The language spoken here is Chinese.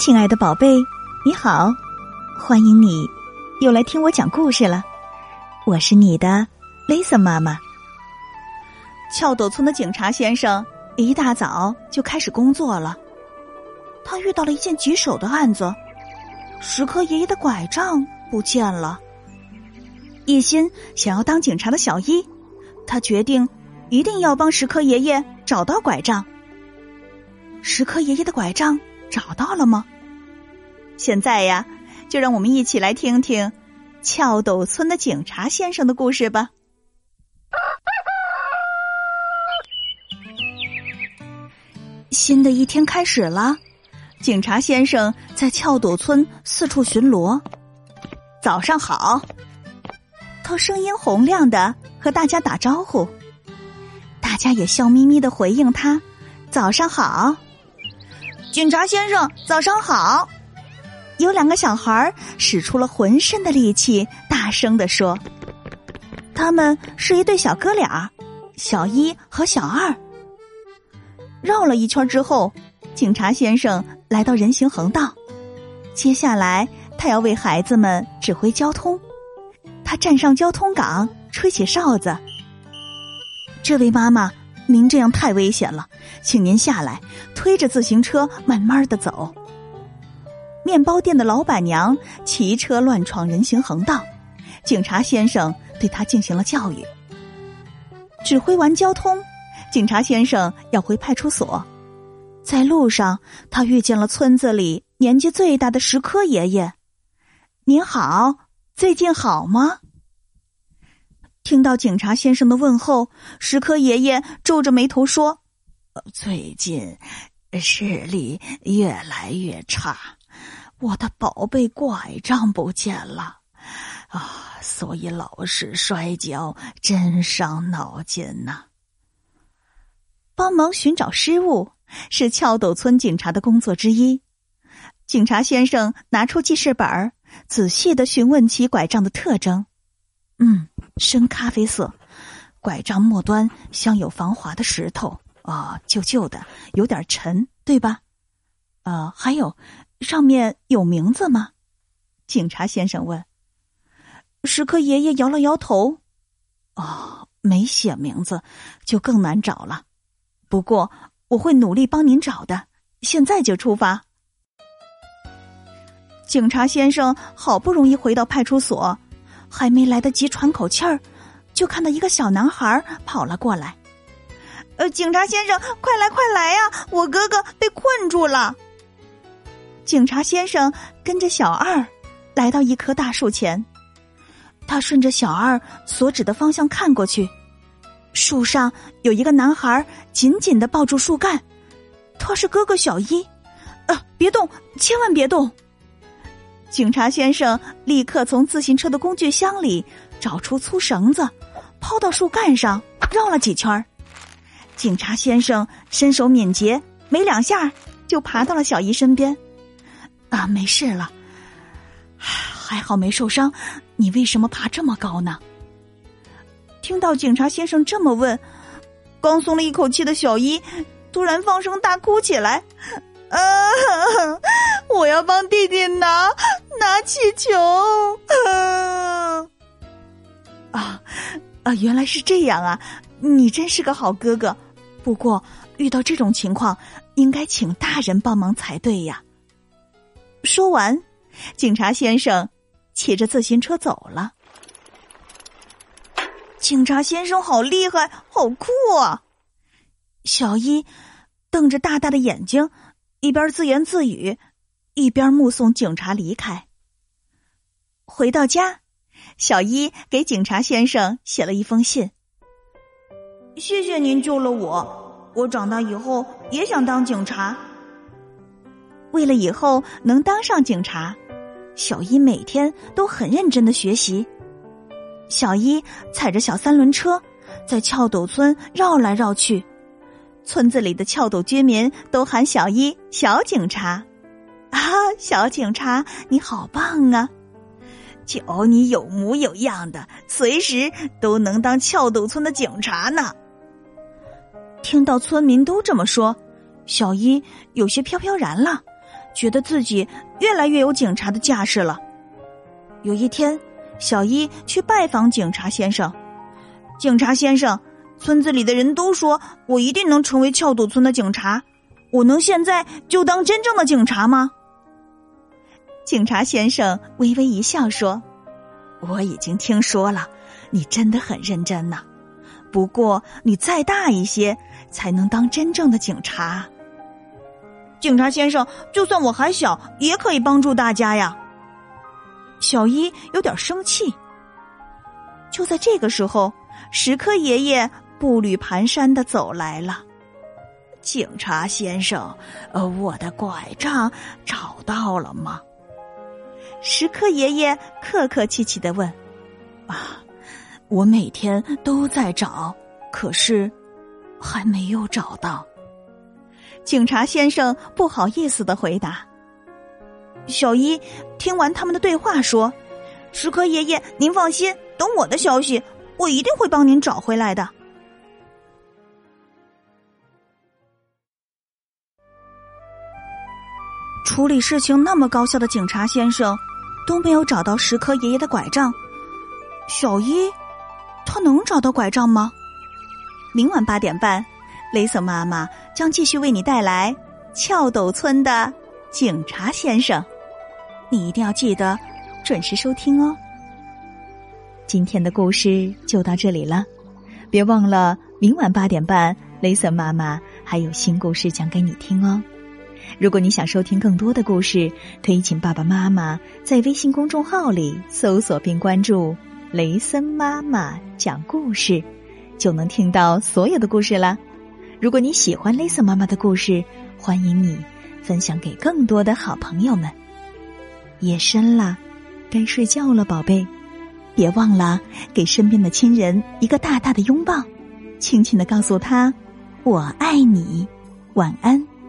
亲爱的宝贝，你好，欢迎你又来听我讲故事了。我是你的 Lisa 妈妈。翘斗村的警察先生一大早就开始工作了，他遇到了一件棘手的案子：石科爷爷的拐杖不见了。一心想要当警察的小一，他决定一定要帮石科爷爷找到拐杖。石科爷爷的拐杖。找到了吗？现在呀，就让我们一起来听听翘斗村的警察先生的故事吧。新的一天开始了，警察先生在翘斗村四处巡逻。早上好，他声音洪亮的和大家打招呼，大家也笑眯眯的回应他：“早上好。”警察先生，早上好！有两个小孩使出了浑身的力气，大声的说：“他们是一对小哥俩，小一和小二。”绕了一圈之后，警察先生来到人行横道，接下来他要为孩子们指挥交通。他站上交通岗，吹起哨子：“这位妈妈。”您这样太危险了，请您下来，推着自行车慢慢的走。面包店的老板娘骑车乱闯人行横道，警察先生对他进行了教育。指挥完交通，警察先生要回派出所，在路上他遇见了村子里年纪最大的石科爷爷。您好，最近好吗？听到警察先生的问候，石科爷爷皱着眉头说：“最近视力越来越差，我的宝贝拐杖不见了啊！所以老是摔跤，真伤脑筋呐。”帮忙寻找失物是翘斗村警察的工作之一。警察先生拿出记事本仔细的询问起拐杖的特征。嗯。深咖啡色，拐杖末端镶有防滑的石头啊，旧旧的，有点沉，对吧？呃，还有，上面有名字吗？警察先生问。石刻爷爷摇了摇头，哦，没写名字，就更难找了。不过我会努力帮您找的，现在就出发。警察先生好不容易回到派出所。还没来得及喘口气儿，就看到一个小男孩跑了过来。呃，警察先生，快来快来呀！我哥哥被困住了。警察先生跟着小二来到一棵大树前，他顺着小二所指的方向看过去，树上有一个男孩紧紧的抱住树干，他是哥哥小一。啊，别动，千万别动！警察先生立刻从自行车的工具箱里找出粗绳子，抛到树干上，绕了几圈警察先生身手敏捷，没两下就爬到了小姨身边。啊，没事了，还好没受伤。你为什么爬这么高呢？听到警察先生这么问，刚松了一口气的小姨突然放声大哭起来。啊！我要帮弟弟拿拿气球。啊啊！原来是这样啊！你真是个好哥哥。不过遇到这种情况，应该请大人帮忙才对呀。说完，警察先生骑着自行车走了。警察先生好厉害，好酷啊！小一瞪着大大的眼睛。一边自言自语，一边目送警察离开。回到家，小一给警察先生写了一封信：“谢谢您救了我，我长大以后也想当警察。为了以后能当上警察，小一每天都很认真的学习。小一踩着小三轮车，在翘斗村绕来绕去。”村子里的翘斗居民都喊小一“小警察”，啊，小警察你好棒啊！瞧你有模有样的，随时都能当翘斗村的警察呢。听到村民都这么说，小一有些飘飘然了，觉得自己越来越有警察的架势了。有一天，小一去拜访警察先生。警察先生，村子里的人都说我一定能成为翘堵村的警察。我能现在就当真正的警察吗？警察先生微微一笑说：“我已经听说了，你真的很认真呐。不过你再大一些，才能当真正的警察。”警察先生，就算我还小，也可以帮助大家呀。小一有点生气。就在这个时候，石刻爷爷步履蹒跚的走来了。警察先生，呃，我的拐杖找到了吗？石刻爷爷客客气气的问：“啊，我每天都在找，可是还没有找到。”警察先生不好意思的回答。小一听完他们的对话，说：“石刻爷爷，您放心，等我的消息，我一定会帮您找回来的。”处理事情那么高效的警察先生，都没有找到石科爷爷的拐杖。小一，他能找到拐杖吗？明晚八点半，雷森妈妈将继续为你带来翘斗村的警察先生。你一定要记得准时收听哦。今天的故事就到这里了，别忘了明晚八点半，雷森妈妈还有新故事讲给你听哦。如果你想收听更多的故事，可以请爸爸妈妈在微信公众号里搜索并关注“雷森妈妈讲故事”，就能听到所有的故事啦。如果你喜欢雷森妈妈的故事，欢迎你分享给更多的好朋友们。夜深了，该睡觉了，宝贝，别忘了给身边的亲人一个大大的拥抱，轻轻的告诉他：“我爱你。”晚安。